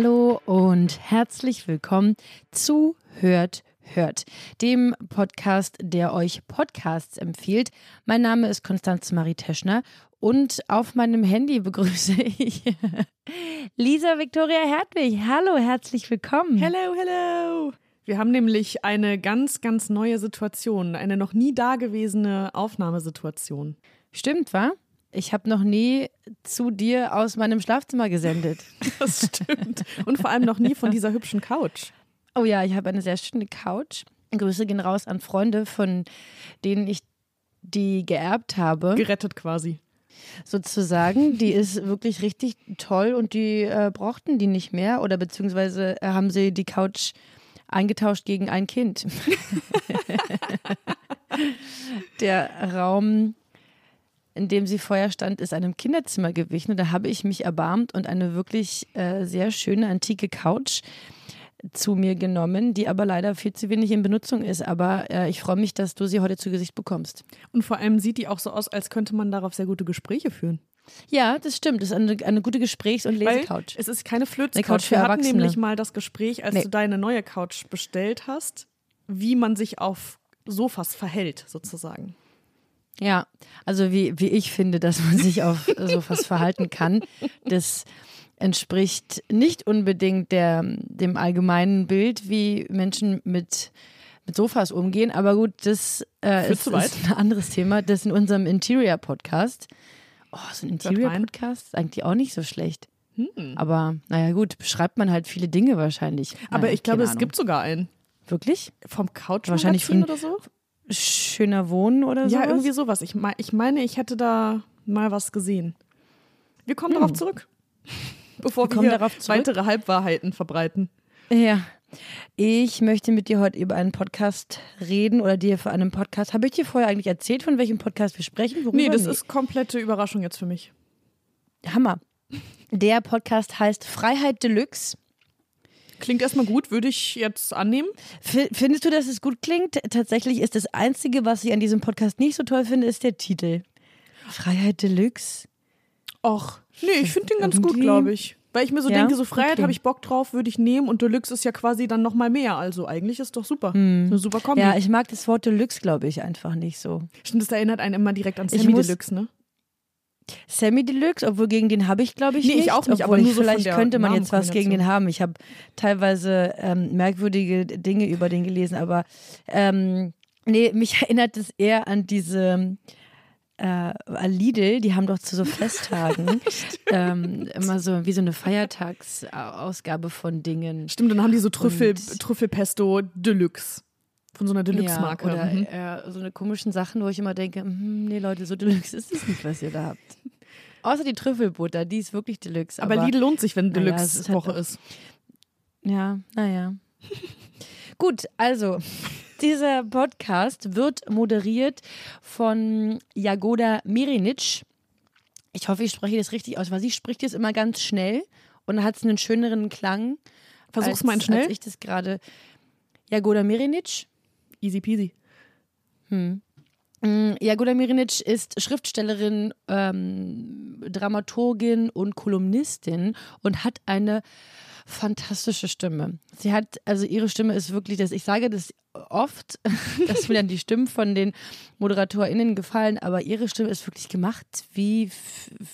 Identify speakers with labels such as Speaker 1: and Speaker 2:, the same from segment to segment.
Speaker 1: Hallo und herzlich willkommen zu Hört Hört, dem Podcast, der euch Podcasts empfiehlt. Mein Name ist Konstanze Marie Teschner und auf meinem Handy begrüße ich Lisa Victoria Hertwig. Hallo, herzlich willkommen.
Speaker 2: Hello, hello. Wir haben nämlich eine ganz, ganz neue Situation, eine noch nie dagewesene Aufnahmesituation.
Speaker 1: Stimmt, wa? Ich habe noch nie zu dir aus meinem Schlafzimmer gesendet.
Speaker 2: Das stimmt. Und vor allem noch nie von dieser hübschen Couch.
Speaker 1: Oh ja, ich habe eine sehr schöne Couch. Grüße gehen raus an Freunde, von denen ich die geerbt habe.
Speaker 2: Gerettet quasi.
Speaker 1: sozusagen. Die ist wirklich richtig toll und die äh, brauchten die nicht mehr oder beziehungsweise äh, haben sie die Couch eingetauscht gegen ein Kind. Der Raum, in dem sie vorher stand, ist einem Kinderzimmer gewichen und da habe ich mich erbarmt und eine wirklich äh, sehr schöne antike Couch zu mir genommen, die aber leider viel zu wenig in Benutzung ist. Aber äh, ich freue mich, dass du sie heute zu Gesicht bekommst.
Speaker 2: Und vor allem sieht die auch so aus, als könnte man darauf sehr gute Gespräche führen.
Speaker 1: Ja, das stimmt. Das ist eine, eine gute Gesprächs- und Lesecouch.
Speaker 2: es ist keine
Speaker 1: Eine Couch
Speaker 2: Flöz-Couch.
Speaker 1: für
Speaker 2: Wir hatten nämlich mal das Gespräch, als
Speaker 1: Nee.
Speaker 2: du deine neue Couch bestellt hast, wie man sich auf Sofas verhält, sozusagen.
Speaker 1: Ja, also wie, wie ich finde, dass man sich auf sowas verhalten kann, das entspricht nicht unbedingt der, dem allgemeinen Bild, wie Menschen mit, mit Sofas umgehen. Aber gut, das äh, ist, ist ein anderes Thema. Das in unserem Interior-Podcast. Oh, so ein. Interior-Podcast ist eigentlich auch nicht so schlecht. Aber naja, gut, beschreibt man halt viele Dinge wahrscheinlich.
Speaker 2: Aber
Speaker 1: Naja,
Speaker 2: ich glaube, es
Speaker 1: Ahnung.
Speaker 2: gibt sogar einen.
Speaker 1: Wirklich?
Speaker 2: Vom Couch
Speaker 1: Wahrscheinlich von-
Speaker 2: oder so?
Speaker 1: Schöner Wohnen oder so?
Speaker 2: Ja, irgendwie sowas. Ich, mei- ich meine, ich hätte da mal was gesehen. Wir kommen darauf zurück. Bevor
Speaker 1: Wir
Speaker 2: wir, weitere Halbwahrheiten verbreiten.
Speaker 1: Ja. Ich möchte mit dir heute über einen Podcast reden oder dir für einen Podcast. Habe ich dir vorher eigentlich erzählt, von welchem Podcast wir sprechen? Worüber?
Speaker 2: Nee, das ist komplette Überraschung jetzt für mich.
Speaker 1: Hammer. Der Podcast heißt Freiheit Deluxe.
Speaker 2: Klingt erstmal gut, würde ich jetzt annehmen.
Speaker 1: F findest du, dass es gut klingt? Tatsächlich ist das Einzige, was ich an diesem Podcast nicht so toll finde, ist der Titel. Freiheit Deluxe.
Speaker 2: Och, nee, ich finde den ganz gut, glaube ich. Weil ich mir so
Speaker 1: Ja?
Speaker 2: denke, so Freiheit
Speaker 1: Okay.
Speaker 2: habe ich Bock drauf, würde ich nehmen und Deluxe ist ja quasi dann nochmal mehr. Also eigentlich ist doch super. Eine super Kombi.
Speaker 1: Ja, ich mag das Wort Deluxe, glaube ich, einfach nicht so.
Speaker 2: Stimmt, das erinnert einen immer direkt an Sammy
Speaker 1: muss-
Speaker 2: Deluxe, ne?
Speaker 1: Semi Deluxe, obwohl gegen den habe ich, glaube ich,
Speaker 2: Nee, ich
Speaker 1: nicht.
Speaker 2: auch nicht, aber
Speaker 1: obwohl
Speaker 2: nur
Speaker 1: ich,
Speaker 2: so
Speaker 1: vielleicht könnte man jetzt was gegen den haben. Ich habe teilweise ähm, merkwürdige Dinge über den gelesen, aber ähm, nee, mich erinnert es eher an diese äh, Lidl, die haben doch zu so Festtagen ähm, immer so wie so eine Feiertagsausgabe von Dingen.
Speaker 2: Stimmt, dann haben die so Trüffel,
Speaker 1: Und-
Speaker 2: Trüffelpesto Deluxe. Von so einer Deluxe-Marke.
Speaker 1: Ja, oder
Speaker 2: Mhm.
Speaker 1: äh, so eine komischen Sachen, wo ich immer denke, hm, nee Leute, so Deluxe ist es nicht, was ihr da habt. Außer die Trüffelbutter, die ist wirklich Deluxe.
Speaker 2: aber, Lidl lohnt sich, wenn
Speaker 1: Naja, es ist halt
Speaker 2: Deluxe-Woche ist.
Speaker 1: Ja, naja. Gut, also dieser Podcast wird moderiert von Jagoda Mirinic. Ich hoffe, ich spreche das richtig aus, weil sie spricht jetzt immer ganz schnell und hat es einen schöneren Klang.
Speaker 2: Versuch's
Speaker 1: als,
Speaker 2: mal in schnell.
Speaker 1: Als ich das gerade. Jagoda Mirinic.
Speaker 2: Easy peasy.
Speaker 1: Mm, Jagoda Mirinic ist Schriftstellerin, ähm, Dramaturgin und Kolumnistin und hat eine fantastische Stimme. Sie hat, also ihre Stimme ist wirklich das, ich sage das oft, dass mir dann die Stimmen von den ModeratorInnen gefallen, aber ihre Stimme ist wirklich gemacht wie,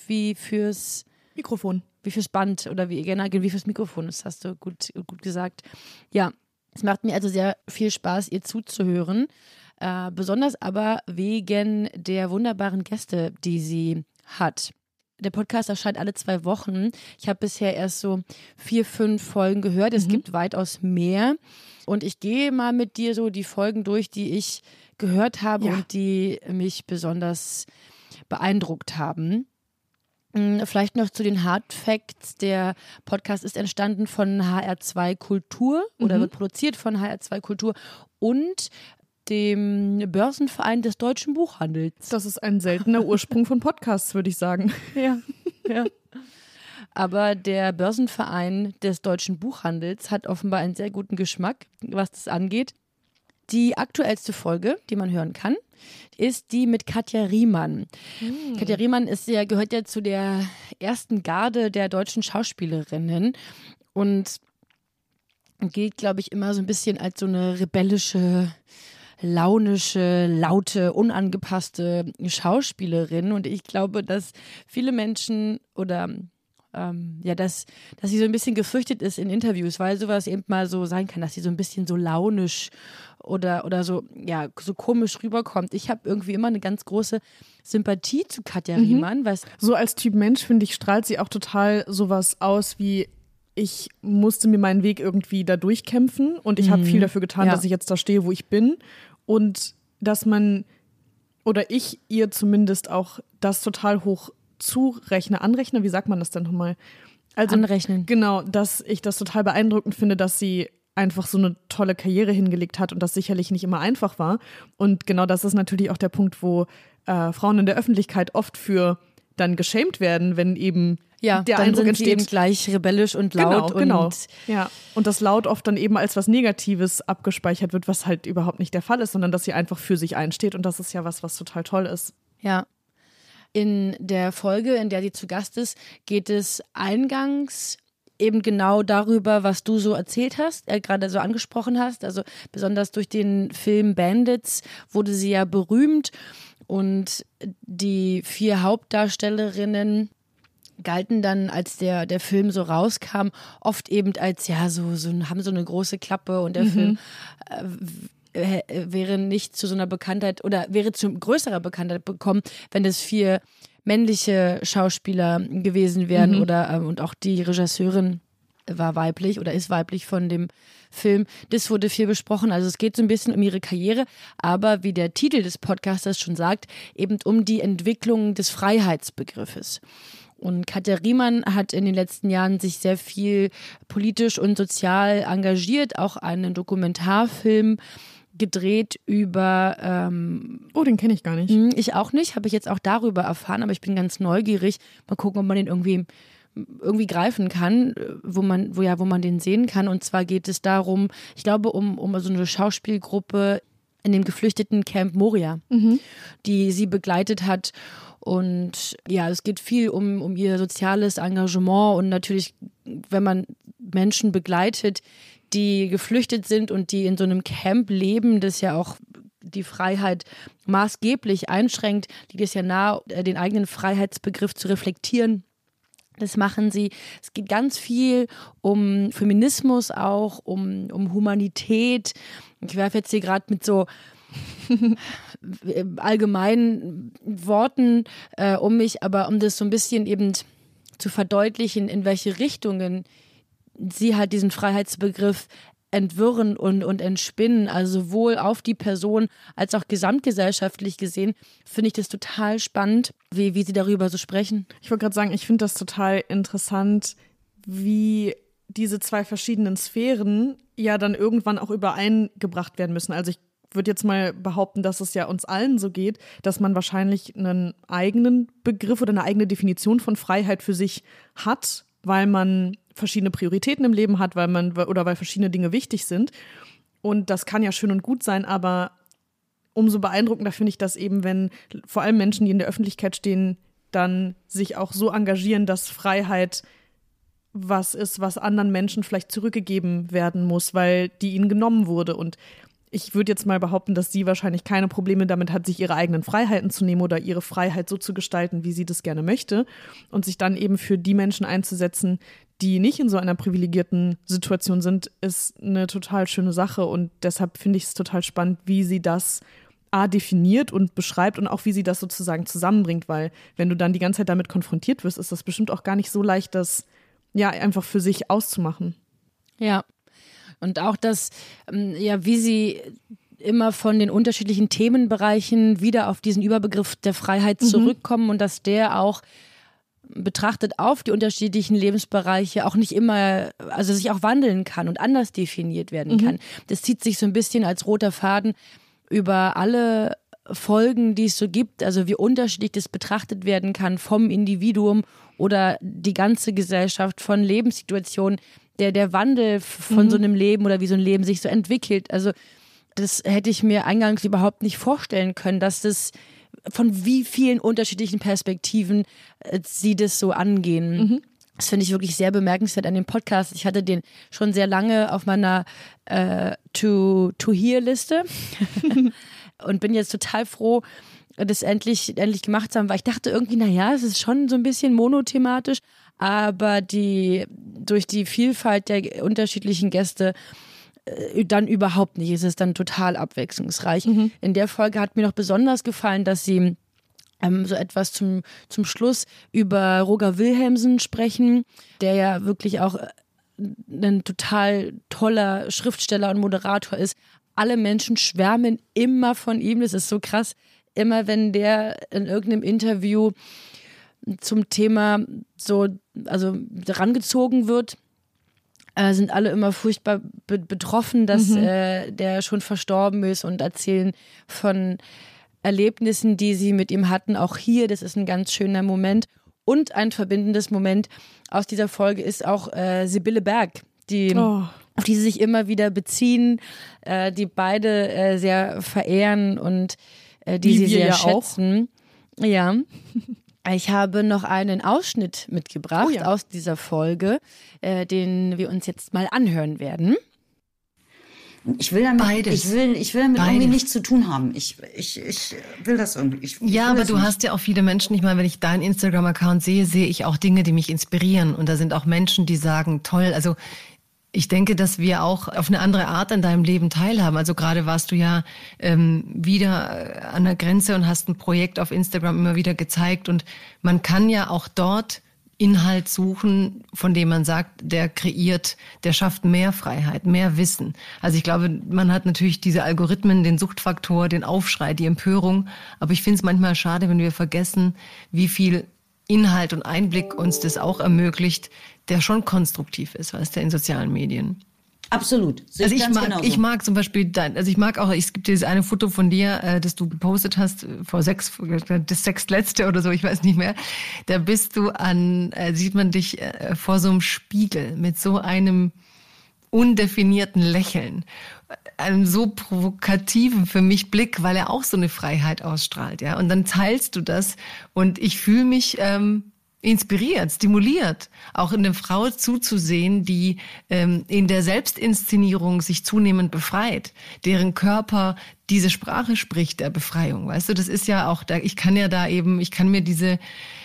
Speaker 1: wie fürs
Speaker 2: Mikrofon.
Speaker 1: wie fürs Band oder wie genau, wie fürs Mikrofon. Das hast du gut, gut gesagt. Ja, es macht mir also sehr viel Spaß, ihr zuzuhören. Äh, besonders aber wegen der wunderbaren Gäste, die sie hat. Der Podcast erscheint alle zwei Wochen. Ich habe bisher erst so vier, fünf Folgen gehört. Es gibt weitaus mehr. Und ich gehe mal mit dir so die Folgen durch, die ich gehört habe
Speaker 2: Ja.
Speaker 1: und die mich besonders beeindruckt haben. Mm, Vielleicht noch zu den Hard Facts. Der Podcast ist entstanden von HR2 Kultur oder
Speaker 2: Mhm.
Speaker 1: wird produziert von HR2 Kultur und dem Börsenverein des deutschen Buchhandels.
Speaker 2: Das ist ein seltener Ursprung von Podcasts, würde ich sagen.
Speaker 1: Ja, ja. Aber der Börsenverein des deutschen Buchhandels hat offenbar einen sehr guten Geschmack, was das angeht. Die aktuellste Folge, die man hören kann, ist die mit Katja Riemann. Katja Riemann ist ja, gehört ja zu der ersten Garde der deutschen Schauspielerinnen und gilt, glaube ich, immer so ein bisschen als so eine rebellische, launische, laute, unangepasste Schauspielerin. Und ich glaube, dass viele Menschen oder ähm, ja, dass, dass sie so ein bisschen gefürchtet ist in Interviews, weil sowas eben mal so sein kann, dass sie so ein bisschen so launisch oder, oder so, ja, so komisch rüberkommt. Ich habe irgendwie immer eine ganz große Sympathie zu Katja Riemann, weil
Speaker 2: So als Typ Mensch, finde ich, strahlt sie auch total sowas aus wie ich musste mir meinen Weg irgendwie da durchkämpfen und ich habe viel dafür getan,
Speaker 1: Ja.
Speaker 2: dass ich jetzt da stehe, wo ich bin. Und dass man oder ich ihr zumindest auch das total hoch zurechne, anrechne, wie sagt man das denn nochmal? Also
Speaker 1: Anrechnen.
Speaker 2: Genau, dass ich das total beeindruckend finde, dass sie einfach so eine tolle Karriere hingelegt hat und das sicherlich nicht immer einfach war. Und genau das ist natürlich auch der Punkt, wo äh, Frauen in der Öffentlichkeit oft für dann geschämt werden, wenn eben
Speaker 1: ja,
Speaker 2: der
Speaker 1: dann
Speaker 2: Eindruck
Speaker 1: sind sie
Speaker 2: entsteht.
Speaker 1: eben gleich rebellisch und laut
Speaker 2: genau, genau.
Speaker 1: und
Speaker 2: ja. Und das laut oft dann eben als was Negatives abgespeichert wird, was halt überhaupt nicht der Fall ist, sondern dass sie einfach für sich einsteht. Und das ist ja was, was total toll ist.
Speaker 1: Ja. In der Folge, in der sie zu Gast ist, geht es eingangs eben genau darüber, was du so erzählt hast, äh, gerade so angesprochen hast. Also besonders durch den Film Bandits wurde sie ja berühmt und die vier Hauptdarstellerinnen galten dann, als der, der Film so rauskam, oft eben als, ja, so, so haben so eine große Klappe und der Film äh, w- wäre nicht zu so einer Bekanntheit oder wäre zu größerer Bekanntheit bekommen, wenn es vier männliche Schauspieler gewesen wären oder ähm, und auch die Regisseurin war weiblich oder ist weiblich von dem Film. Das wurde viel besprochen. Also es geht so ein bisschen um ihre Karriere, aber wie der Titel des Podcasters schon sagt, eben um die Entwicklung des Freiheitsbegriffes. Und Katja Riemann hat in den letzten Jahren sich sehr viel politisch und sozial engagiert, auch einen Dokumentarfilm gedreht über ähm,
Speaker 2: Oh, den kenne ich gar nicht.
Speaker 1: hm, Ich auch nicht, habe ich jetzt auch darüber erfahren, aber ich bin ganz neugierig. Mal gucken, ob man den irgendwie irgendwie greifen kann, wo man, wo ja, wo man den sehen kann. Und zwar geht es darum, ich glaube, um, um so eine Schauspielgruppe in dem geflüchteten Camp Moria, die sie begleitet hat. Und ja, es geht viel um, um ihr soziales Engagement und natürlich, wenn man Menschen begleitet, die geflüchtet sind und die in so einem Camp leben, das ja auch die Freiheit maßgeblich einschränkt, liegt es ja nahe, den eigenen Freiheitsbegriff zu reflektieren. Das machen sie. Es geht ganz viel um Feminismus auch, um, um Humanität. Ich werfe jetzt hier gerade mit so allgemeinen Worten äh, um mich, aber um das so ein bisschen eben zu verdeutlichen, in welche Richtungen sie halt diesen Freiheitsbegriff entwirren und, und entspinnen, also sowohl auf die Person als auch gesamtgesellschaftlich gesehen, finde ich das total spannend, wie, wie sie darüber so sprechen.
Speaker 2: Ich wollte gerade sagen, ich finde das total interessant, wie diese zwei verschiedenen Sphären ja dann irgendwann auch übereingebracht werden müssen. Also ich würde jetzt mal behaupten, dass es ja uns allen so geht, dass man wahrscheinlich einen eigenen Begriff oder eine eigene Definition von Freiheit für sich hat, weil man verschiedene Prioritäten im Leben hat, weil man oder weil verschiedene Dinge wichtig sind. Und das kann ja schön und gut sein, aber umso beeindruckender finde ich das eben, wenn vor allem Menschen, die in der Öffentlichkeit stehen, dann sich auch so engagieren, dass Freiheit was ist, was anderen Menschen vielleicht zurückgegeben werden muss, weil die ihnen genommen wurde. Und ich würde jetzt mal behaupten, dass sie wahrscheinlich keine Probleme damit hat, sich ihre eigenen Freiheiten zu nehmen oder ihre Freiheit so zu gestalten, wie sie das gerne möchte. Und sich dann eben für die Menschen einzusetzen, die nicht in so einer privilegierten Situation sind, ist eine total schöne Sache. Und deshalb finde ich es total spannend, wie sie das A definiert und beschreibt und auch wie sie das sozusagen zusammenbringt, weil wenn du dann die ganze Zeit damit konfrontiert wirst, ist das bestimmt auch gar nicht so leicht, das ja einfach für sich auszumachen.
Speaker 1: Ja. Und auch das, ähm, ja, wie sie immer von den unterschiedlichen Themenbereichen wieder auf diesen Überbegriff der Freiheit zurückkommen und dass der auch betrachtet auf die unterschiedlichen Lebensbereiche auch nicht immer, also sich auch wandeln kann und anders definiert werden kann. Das zieht sich so ein bisschen als roter Faden über alle Folgen, die es so gibt, also wie unterschiedlich das betrachtet werden kann vom Individuum oder die ganze Gesellschaft von Lebenssituationen, der, der Wandel von
Speaker 2: Mhm.
Speaker 1: so einem Leben oder wie so ein Leben sich so entwickelt. Also das hätte ich mir eingangs überhaupt nicht vorstellen können, dass das von wie vielen unterschiedlichen Perspektiven äh, sie das so angehen.
Speaker 2: Mhm.
Speaker 1: Das finde ich wirklich sehr bemerkenswert an dem Podcast. Ich hatte den schon sehr lange auf meiner äh, To-Hear-Liste und bin jetzt total froh, das endlich, endlich gemacht zu haben, weil ich dachte irgendwie, naja, es ist schon so ein bisschen monothematisch, aber die, durch die Vielfalt der unterschiedlichen Gäste äh, dann überhaupt nicht. Es ist dann total abwechslungsreich. In der Folge hat mir noch besonders gefallen, dass sie ähm, so etwas zum, zum Schluss über Roger Wilhelmsen sprechen, der ja wirklich auch äh, ein total toller Schriftsteller und Moderator ist. Alle Menschen schwärmen immer von ihm. Das ist so krass. Immer wenn der in irgendeinem Interview zum Thema so, also rangezogen wird, äh, sind alle immer furchtbar be betroffen, dass äh, der schon verstorben ist und erzählen von Erlebnissen, die sie mit ihm hatten. Auch hier, das ist ein ganz schöner Moment. Und ein verbindendes Moment aus dieser Folge ist auch äh, Sibylle Berg, die,
Speaker 2: Oh.
Speaker 1: auf die sie sich immer wieder beziehen, äh, die beide äh, sehr verehren und äh, die
Speaker 2: Wie
Speaker 1: sie sehr
Speaker 2: ja auch.
Speaker 1: schätzen. Ja. Ich habe noch einen Ausschnitt mitgebracht
Speaker 2: Oh ja.
Speaker 1: aus dieser Folge, äh, den wir uns jetzt mal anhören werden.
Speaker 3: Ich will damit,
Speaker 4: Beides.
Speaker 3: ich will, ich will damit
Speaker 4: Beides.
Speaker 3: irgendwie nichts zu tun haben. Ich, ich, ich will das irgendwie. Ich,
Speaker 4: Ja, aber du
Speaker 3: nicht.
Speaker 4: hast ja auch viele Menschen. Ich meine, wenn ich deinen Instagram-Account sehe, sehe ich auch Dinge, die mich inspirieren. Und da sind auch Menschen, die sagen, toll. Also ich denke, dass wir auch auf eine andere Art an deinem Leben teilhaben. Also gerade warst du ja ähm, wieder äh, an der Grenze und hast ein Projekt auf Instagram immer wieder gezeigt. Und man kann ja auch dort Inhalt suchen, von dem man sagt, der kreiert, der schafft mehr Freiheit, mehr Wissen. Also ich glaube, man hat natürlich diese Algorithmen, den Suchtfaktor, den Aufschrei, die Empörung. Aber ich finde es manchmal schade, wenn wir vergessen, wie viel Inhalt und Einblick uns das auch ermöglicht, der schon konstruktiv ist, weißt du, in sozialen Medien.
Speaker 3: Absolut. Sehe
Speaker 4: Also ich mag,
Speaker 3: genauso.
Speaker 4: ich mag zum Beispiel dein, also ich mag auch, es gibt dieses eine Foto von dir, äh, das du gepostet hast, äh, vor sechs, das sechstletzte oder so, ich weiß nicht mehr. Da bist du an, äh, sieht man dich äh, vor so einem Spiegel mit so einem undefinierten Lächeln, einem so provokativen für mich Blick, weil er auch so eine Freiheit ausstrahlt, ja. Und dann teilst du das und ich fühle mich ähm, inspiriert, stimuliert, auch in der Frau zuzusehen, die ähm, in der Selbstinszenierung sich zunehmend befreit, deren Körper diese Sprache spricht der Befreiung. Weißt du, das ist ja auch da, ich kann ja da eben, ich kann mir diese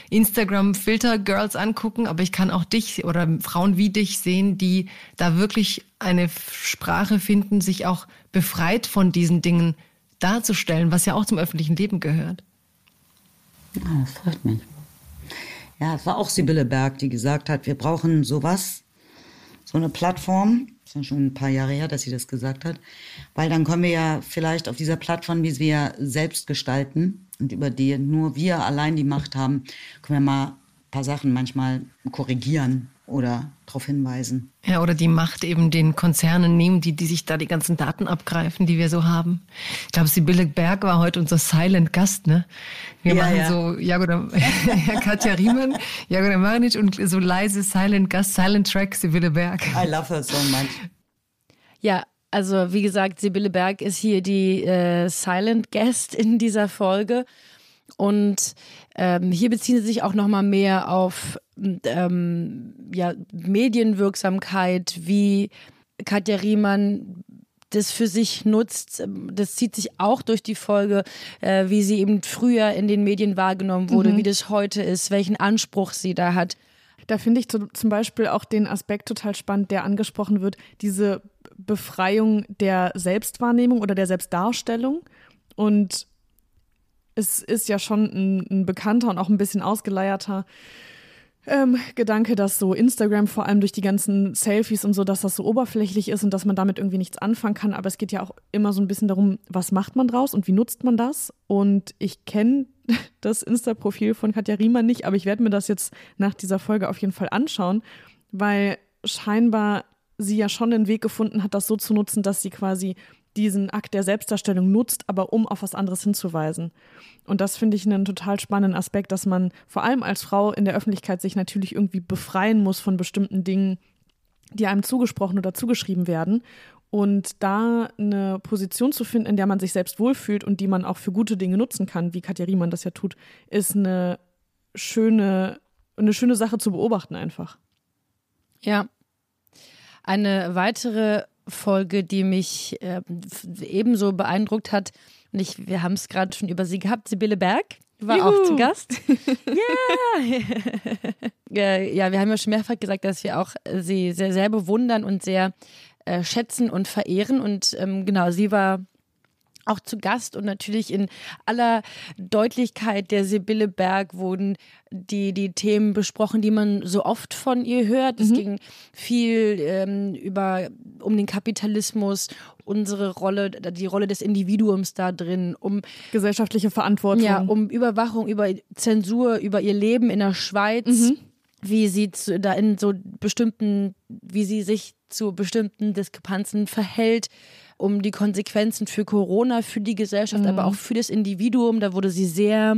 Speaker 4: Instagram-Filter-Girls angucken, aber ich kann auch dich oder Frauen wie dich sehen, die da wirklich eine Sprache finden, sich auch befreit von diesen Dingen darzustellen, was ja auch zum öffentlichen Leben gehört.
Speaker 3: Ah, das freut mich. Ja, es war auch Sibylle Berg, die gesagt hat, wir brauchen sowas, so eine Plattform. Das ist ja schon ein paar Jahre her, dass sie das gesagt hat. Weil dann können wir ja vielleicht auf dieser Plattform, wie wir selbst gestalten und über die nur wir allein die Macht haben, können wir mal ein paar Sachen manchmal korrigieren oder darauf hinweisen.
Speaker 4: Ja, oder die Macht eben den Konzernen nehmen, die, die sich da die ganzen Daten abgreifen, die wir so haben. Ich glaube, Sibylle Berg war heute unser Silent Gast, ne? Wir
Speaker 3: Ja,
Speaker 4: machen
Speaker 3: ja.
Speaker 4: so Jagoda, Katja Riemann, Jagoda Marinic und so leise Silent Gast, Silent Track Sibylle Berg.
Speaker 3: I love her so much.
Speaker 1: Ja, also wie gesagt, Sibylle Berg ist hier die äh, Silent Guest in dieser Folge. Und ähm, hier beziehen sie sich auch nochmal mehr auf ähm, ja, Medienwirksamkeit, wie Katja Riemann das für sich nutzt. Das zieht sich auch durch die Folge, äh, wie sie eben früher in den Medien wahrgenommen wurde, wie das heute ist, welchen Anspruch sie da hat.
Speaker 2: Da finde ich zu, zum Beispiel auch den Aspekt total spannend, der angesprochen wird, diese Befreiung der Selbstwahrnehmung oder der Selbstdarstellung. Und es ist ja schon ein, ein bekannter und auch ein bisschen ausgeleierter ähm, Gedanke, dass so Instagram vor allem durch die ganzen Selfies und so, dass das so oberflächlich ist und dass man damit irgendwie nichts anfangen kann. Aber es geht ja auch immer so ein bisschen darum, was macht man draus und wie nutzt man das. Und ich kenne das Insta-Profil von Katja Riemann nicht, aber ich werde mir das jetzt nach dieser Folge auf jeden Fall anschauen, weil scheinbar sie ja schon den Weg gefunden hat, das so zu nutzen, dass sie quasi diesen Akt der Selbstdarstellung nutzt, aber um auf was anderes hinzuweisen. Und das finde ich einen total spannenden Aspekt, dass man vor allem als Frau in der Öffentlichkeit sich natürlich irgendwie befreien muss von bestimmten Dingen, die einem zugesprochen oder zugeschrieben werden. Und da eine Position zu finden, in der man sich selbst wohlfühlt und die man auch für gute Dinge nutzen kann, wie Katja Riemann das ja tut, ist eine schöne, eine schöne Sache zu beobachten einfach.
Speaker 1: Ja. Eine weitere Folge, die mich äh, ebenso beeindruckt hat. Und ich, wir haben es gerade schon über sie gehabt. Sibylle Berg war Juhu. auch zu Gast. ja. ja, wir haben ja schon mehrfach gesagt, dass wir auch sie sehr, sehr bewundern und sehr äh, schätzen und verehren. Und ähm, genau, sie war auch zu Gast und natürlich in aller Deutlichkeit der Sibylle Berg wurden die, die Themen besprochen, die man so oft von ihr hört. Es mhm. ging viel ähm, über, um den Kapitalismus, unsere Rolle, die Rolle des Individuums da drin, um
Speaker 2: gesellschaftliche Verantwortung.
Speaker 1: Ja, um Überwachung, über Zensur, über ihr Leben in der Schweiz. Mhm. Wie sie zu, da in so bestimmten, wie sie sich zu bestimmten Diskrepanzen verhält um die Konsequenzen für Corona, für die Gesellschaft, mhm. aber auch für das Individuum. Da wurde sie sehr,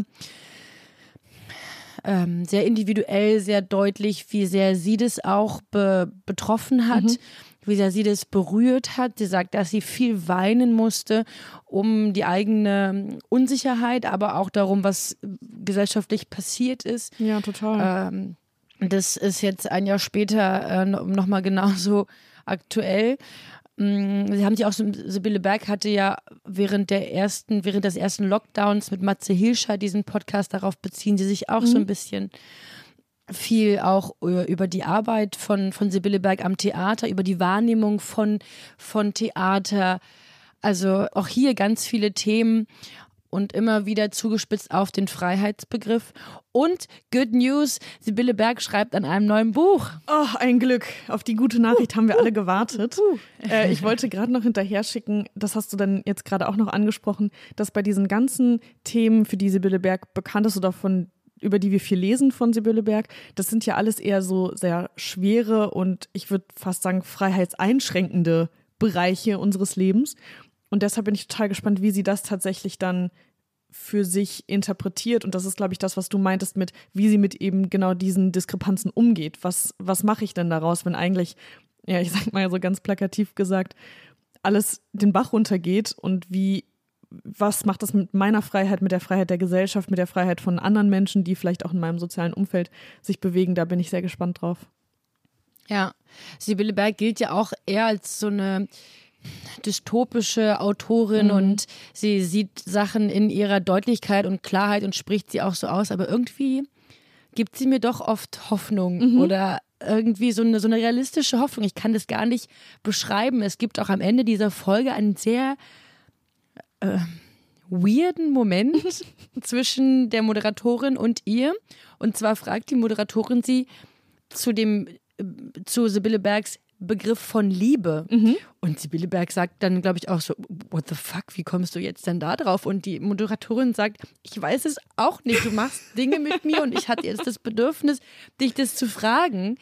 Speaker 1: ähm, sehr individuell, sehr deutlich, wie sehr sie das auch be betroffen hat. Mhm wie sehr sie das berührt hat. Sie sagt, dass sie viel weinen musste, um die eigene Unsicherheit, aber auch darum, was gesellschaftlich passiert ist.
Speaker 2: Ja, total.
Speaker 1: Ähm, das ist jetzt ein Jahr später äh, nochmal genauso aktuell. Mm, sie haben sich auch, Sibylle Berg hatte ja während der ersten, während des ersten Lockdowns mit Matze Hilscher diesen Podcast, darauf beziehen sie sich auch mhm. so ein bisschen viel auch über die Arbeit von, von Sibylle Berg am Theater, über die Wahrnehmung von, von Theater. Also auch hier ganz viele Themen und immer wieder zugespitzt auf den Freiheitsbegriff. Und Good News, Sibylle Berg schreibt an einem neuen Buch.
Speaker 2: Oh, ein Glück. Auf die gute Nachricht uh, haben wir alle gewartet. Uh. Äh, ich wollte gerade noch hinterher schicken, das hast du dann jetzt gerade auch noch angesprochen, dass bei diesen ganzen Themen, für die Sibylle Berg bekannt ist oder von über die wir viel lesen von Sibylle Berg, das sind ja alles eher so sehr schwere und ich würde fast sagen freiheitseinschränkende Bereiche unseres Lebens. Und deshalb bin ich total gespannt, wie sie das tatsächlich dann für sich interpretiert. Und das ist, glaube ich, das, was du meintest mit, wie sie mit eben genau diesen Diskrepanzen umgeht. Was, was mache ich denn daraus, wenn eigentlich, ja, ich sag mal so ganz plakativ gesagt, alles den Bach runtergeht und wie, was macht das mit meiner Freiheit, mit der Freiheit der Gesellschaft, mit der Freiheit von anderen Menschen, die vielleicht auch in meinem sozialen Umfeld sich bewegen? Da bin ich sehr gespannt drauf.
Speaker 1: Ja, Sibylle Berg gilt ja auch eher als so eine dystopische Autorin mhm. und sie sieht Sachen in ihrer Deutlichkeit und Klarheit und spricht sie auch so aus, aber irgendwie gibt sie mir doch oft Hoffnung mhm. oder irgendwie so eine, so eine realistische Hoffnung. Ich kann das gar nicht beschreiben. Es gibt auch am Ende dieser Folge einen sehr äh, weirden Moment zwischen der Moderatorin und ihr. Und zwar fragt die Moderatorin sie zu dem äh, zu Sibylle Bergs Begriff von Liebe. Mhm. Und Sibylle Berg sagt dann, glaube ich, auch so, what the fuck, wie kommst du jetzt denn da drauf? Und die Moderatorin sagt, ich weiß es auch nicht, du machst Dinge mit mir und ich hatte jetzt das Bedürfnis, dich das zu fragen.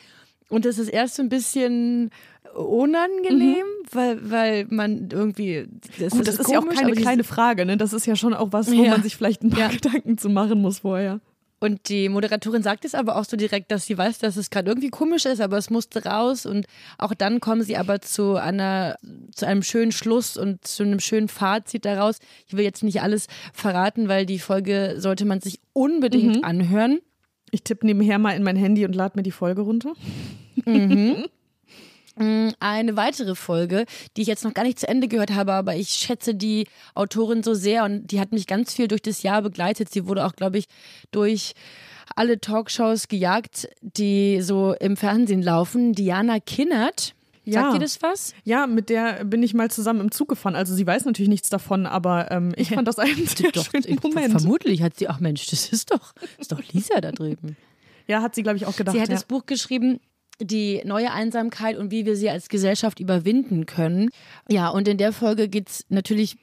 Speaker 1: Und das ist erst so ein bisschen unangenehm, mhm. weil, weil man irgendwie.
Speaker 2: Das, Gut, das ist, ist ja auch keine kleine Frage, ne? Das ist ja schon auch was, wo ja. man sich vielleicht ein paar ja. Gedanken zu machen muss vorher.
Speaker 1: Und die Moderatorin sagt es aber auch so direkt, dass sie weiß, dass es gerade irgendwie komisch ist, aber es musste raus. Und auch dann kommen sie aber zu einer, zu einem schönen Schluss und zu einem schönen Fazit daraus. Ich will jetzt nicht alles verraten, weil die Folge sollte man sich unbedingt mhm. anhören.
Speaker 2: Ich tippe nebenher mal in mein Handy und lade mir die Folge runter.
Speaker 1: Mhm. Mm, eine weitere Folge, die ich jetzt noch gar nicht zu Ende gehört habe, aber ich schätze die Autorin so sehr und die hat mich ganz viel durch das Jahr begleitet. Sie wurde auch, glaube ich, durch alle Talkshows gejagt, die so im Fernsehen laufen. Diana Kinnert. Ja. Sagt ihr das was?
Speaker 2: Ja, mit der bin ich mal zusammen im Zug gefahren. Also sie weiß natürlich nichts davon, aber ähm, ich fand das einen sehr
Speaker 1: doch,
Speaker 2: schönen Moment.
Speaker 1: Vermutlich hat sie, ach Mensch, das ist doch, ist doch Lisa da drüben.
Speaker 2: Ja, hat sie, glaube ich, auch gedacht.
Speaker 1: Sie hat
Speaker 2: ja.
Speaker 1: das Buch geschrieben, die neue Einsamkeit und wie wir sie als Gesellschaft überwinden können. Ja, und in der Folge geht es natürlich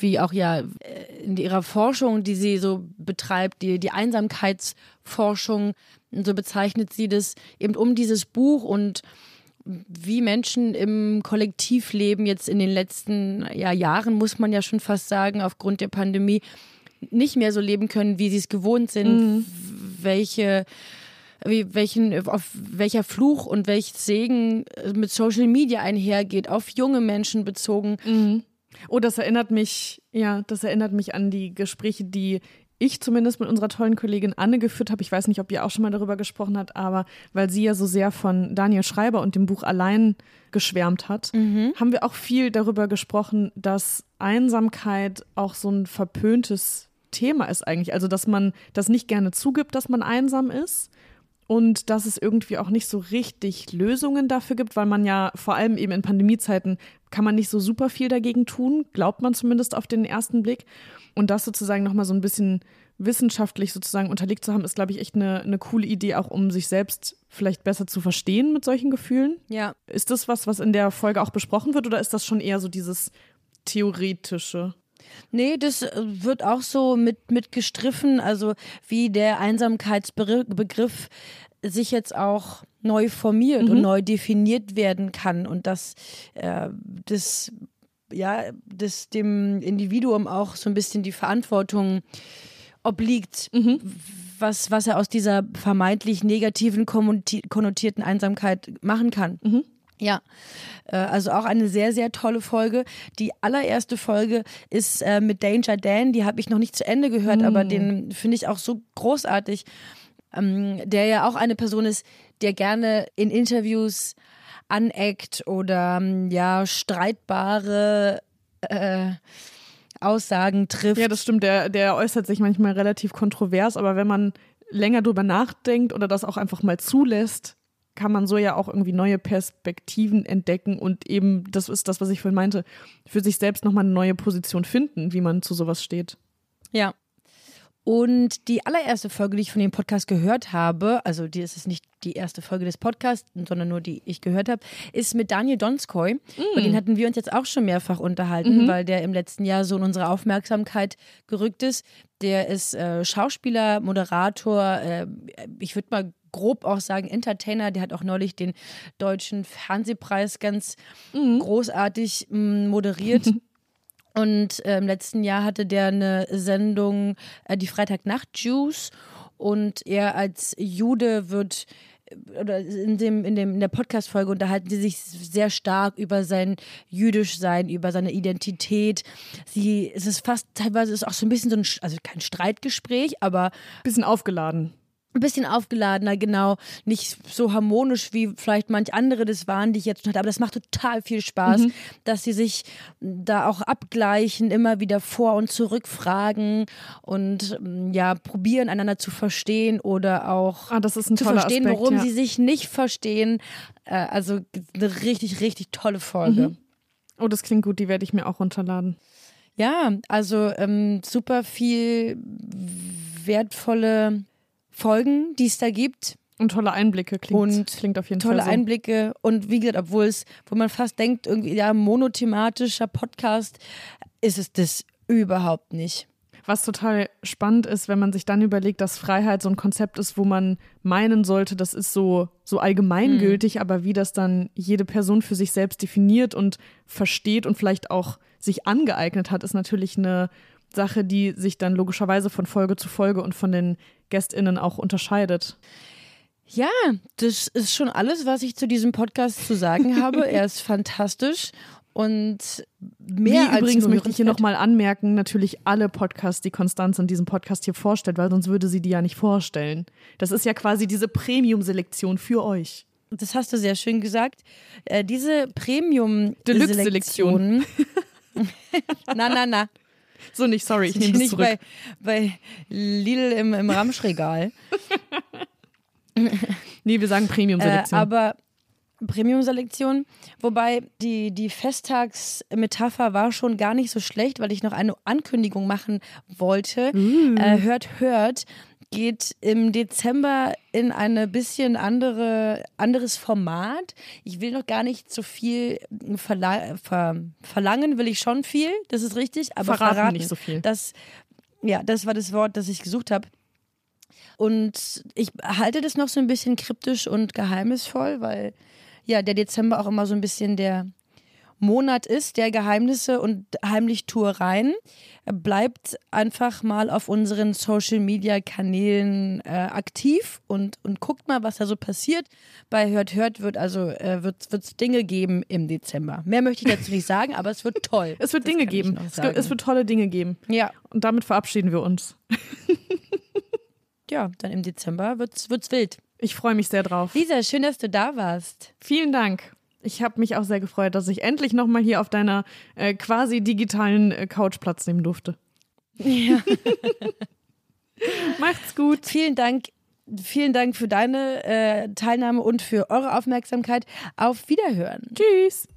Speaker 1: wie auch ja in ihrer Forschung, die sie so betreibt, die, die Einsamkeitsforschung, so bezeichnet sie das, eben um dieses Buch und wie Menschen im Kollektivleben jetzt in den letzten ja, Jahren, muss man ja schon fast sagen, aufgrund der Pandemie nicht mehr so leben können, wie sie es gewohnt sind, mhm. welche wie, welchen, auf welcher Fluch und welch Segen mit Social Media einhergeht, auf junge Menschen bezogen.
Speaker 2: Mhm. Oh, das erinnert mich, ja, das erinnert mich an die Gespräche, die ich zumindest mit unserer tollen Kollegin Anne geführt habe. Ich weiß nicht, ob ihr auch schon mal darüber gesprochen habt, aber weil sie ja so sehr von Daniel Schreiber und dem Buch Allein geschwärmt hat, mhm. haben wir auch viel darüber gesprochen, dass Einsamkeit auch so ein verpöntes Thema ist eigentlich. Also, dass man das nicht gerne zugibt, dass man einsam ist und dass es irgendwie auch nicht so richtig Lösungen dafür gibt, weil man ja vor allem eben in Pandemiezeiten kann man nicht so super viel dagegen tun, glaubt man zumindest auf den ersten Blick. Und das sozusagen nochmal so ein bisschen wissenschaftlich sozusagen unterlegt zu haben, ist, glaube ich, echt eine, eine coole Idee, auch um sich selbst vielleicht besser zu verstehen mit solchen Gefühlen.
Speaker 1: Ja.
Speaker 2: Ist das was, was in der Folge auch besprochen wird oder ist das schon eher so dieses theoretische?
Speaker 1: Nee, das äh, wird auch so mit, mit gestriffen, also wie der Einsamkeitsbegriff sich jetzt auch neu formiert mhm. und neu definiert werden kann und dass äh, das ja, das dem Individuum auch so ein bisschen die Verantwortung obliegt, mhm. was, was er aus dieser vermeintlich negativen, konnotierten Einsamkeit machen kann. Mhm. Ja, äh, also auch eine sehr, sehr tolle Folge. Die allererste Folge ist äh, mit Danger Dan, die habe ich noch nicht zu Ende gehört, mm. aber den finde ich auch so großartig, ähm, der ja auch eine Person ist, der gerne in Interviews aneckt oder ähm, ja, streitbare äh, Aussagen trifft.
Speaker 2: Ja, das stimmt. Der, der äußert sich manchmal relativ kontrovers, aber wenn man länger drüber nachdenkt oder das auch einfach mal zulässt, kann man so ja auch irgendwie neue Perspektiven entdecken und eben, das ist das, was ich vorhin meinte, für sich selbst nochmal eine neue Position finden, wie man zu sowas steht.
Speaker 1: Ja. Und die allererste Folge, die ich von dem Podcast gehört habe, also die ist es nicht die erste Folge des Podcasts, sondern nur die ich gehört habe, ist mit Daniel Donskoy. Mm. Und den hatten wir uns jetzt auch schon mehrfach unterhalten, mhm. weil der im letzten Jahr so in unsere Aufmerksamkeit gerückt ist. Der ist äh, Schauspieler, Moderator, äh, ich würde mal grob auch sagen Entertainer. Der hat auch neulich den deutschen Fernsehpreis ganz mhm. großartig mm, moderiert. Und äh, im letzten Jahr hatte der eine Sendung, äh, die Freitagnacht-Juice. Und er als Jude wird äh, oder in dem in dem in der Podcast Folge unterhalten sie sich sehr stark über sein jüdisch sein, über seine Identität. Sie es ist fast teilweise ist auch so ein bisschen so ein also kein Streitgespräch, aber
Speaker 2: bisschen aufgeladen
Speaker 1: ein bisschen aufgeladener, genau, nicht so harmonisch wie vielleicht manch andere das waren, die ich jetzt schon hatte, aber das macht total viel Spaß, mhm. dass sie sich da auch abgleichen, immer wieder vor und zurück fragen und mm, ja, probieren einander zu verstehen oder auch
Speaker 2: ah, zu
Speaker 1: verstehen,
Speaker 2: Aspekt,
Speaker 1: warum
Speaker 2: ja.
Speaker 1: sie sich nicht verstehen. Äh, also eine richtig, richtig tolle Folge.
Speaker 2: Mhm. Oh, das klingt gut, die werde ich mir auch runterladen.
Speaker 1: Ja, also ähm, super viel wertvolle Folgen, die es da gibt.
Speaker 2: Und tolle Einblicke klingt,
Speaker 1: und
Speaker 2: klingt auf jeden
Speaker 1: tolle
Speaker 2: Fall.
Speaker 1: Tolle Einblicke. Und wie gesagt, obwohl es, wo man fast denkt, irgendwie, ja, monothematischer Podcast, ist es das überhaupt nicht.
Speaker 2: Was total spannend ist, wenn man sich dann überlegt, dass Freiheit so ein Konzept ist, wo man meinen sollte, das ist so, so allgemeingültig, mhm. aber wie das dann jede Person für sich selbst definiert und versteht und vielleicht auch sich angeeignet hat, ist natürlich eine Sache, die sich dann logischerweise von Folge zu Folge und von den GästInnen auch unterscheidet.
Speaker 1: Ja, das ist schon alles, was ich zu diesem Podcast zu sagen habe. er ist fantastisch und mehr
Speaker 2: Wie
Speaker 1: als
Speaker 2: übrigens
Speaker 1: nur
Speaker 2: möchte ich hier nochmal anmerken, natürlich alle Podcasts, die Konstanz in diesem Podcast hier vorstellt, weil sonst würde sie die ja nicht vorstellen. Das ist ja quasi diese Premium-Selektion für euch.
Speaker 1: Das hast du sehr schön gesagt. Äh, diese
Speaker 2: Premium-Deluxe-Selektion.
Speaker 1: na, na, na.
Speaker 2: So nicht, sorry, ich nehme das
Speaker 1: nicht
Speaker 2: zurück.
Speaker 1: Bei, bei Lidl im, im Ramschregal.
Speaker 2: nee, wir sagen Premium-Selektion.
Speaker 1: Äh, aber Premium-Selektion. Wobei die, die Festtagsmetapher war schon gar nicht so schlecht, weil ich noch eine Ankündigung machen wollte.
Speaker 2: Mm.
Speaker 1: Äh, hört, hört. Geht im Dezember in eine bisschen andere, anderes Format. Ich will noch gar nicht so viel verla ver verlangen, will ich schon viel, das ist richtig, aber
Speaker 2: Verraten
Speaker 1: verraten,
Speaker 2: nicht so viel.
Speaker 1: Das, ja, das war das Wort, das ich gesucht habe. Und ich halte das noch so ein bisschen kryptisch und geheimnisvoll, weil ja der Dezember auch immer so ein bisschen der Monat ist, der Geheimnisse und Heimlichtuereien. Bleibt einfach mal auf unseren Social Media Kanälen äh, aktiv und, und guckt mal, was da so passiert. Bei Hört Hört wird also äh, wird es Dinge geben im Dezember. Mehr möchte ich dazu nicht sagen, aber es wird toll.
Speaker 2: Es wird
Speaker 1: Das
Speaker 2: Dinge geben. Es, es wird tolle Dinge geben.
Speaker 1: ja,
Speaker 2: Und damit verabschieden wir uns.
Speaker 1: ja, dann im Dezember wird's wird's wild.
Speaker 2: Ich freue mich sehr drauf.
Speaker 1: Lisa, schön, dass du da warst.
Speaker 2: Vielen Dank. Ich habe mich auch sehr gefreut, dass ich endlich nochmal hier auf deiner äh, quasi digitalen äh, Couch Platz nehmen durfte.
Speaker 1: Ja.
Speaker 2: Macht's gut.
Speaker 1: Vielen Dank. Vielen Dank für deine äh, Teilnahme und für eure Aufmerksamkeit. Auf Wiederhören.
Speaker 2: Tschüss.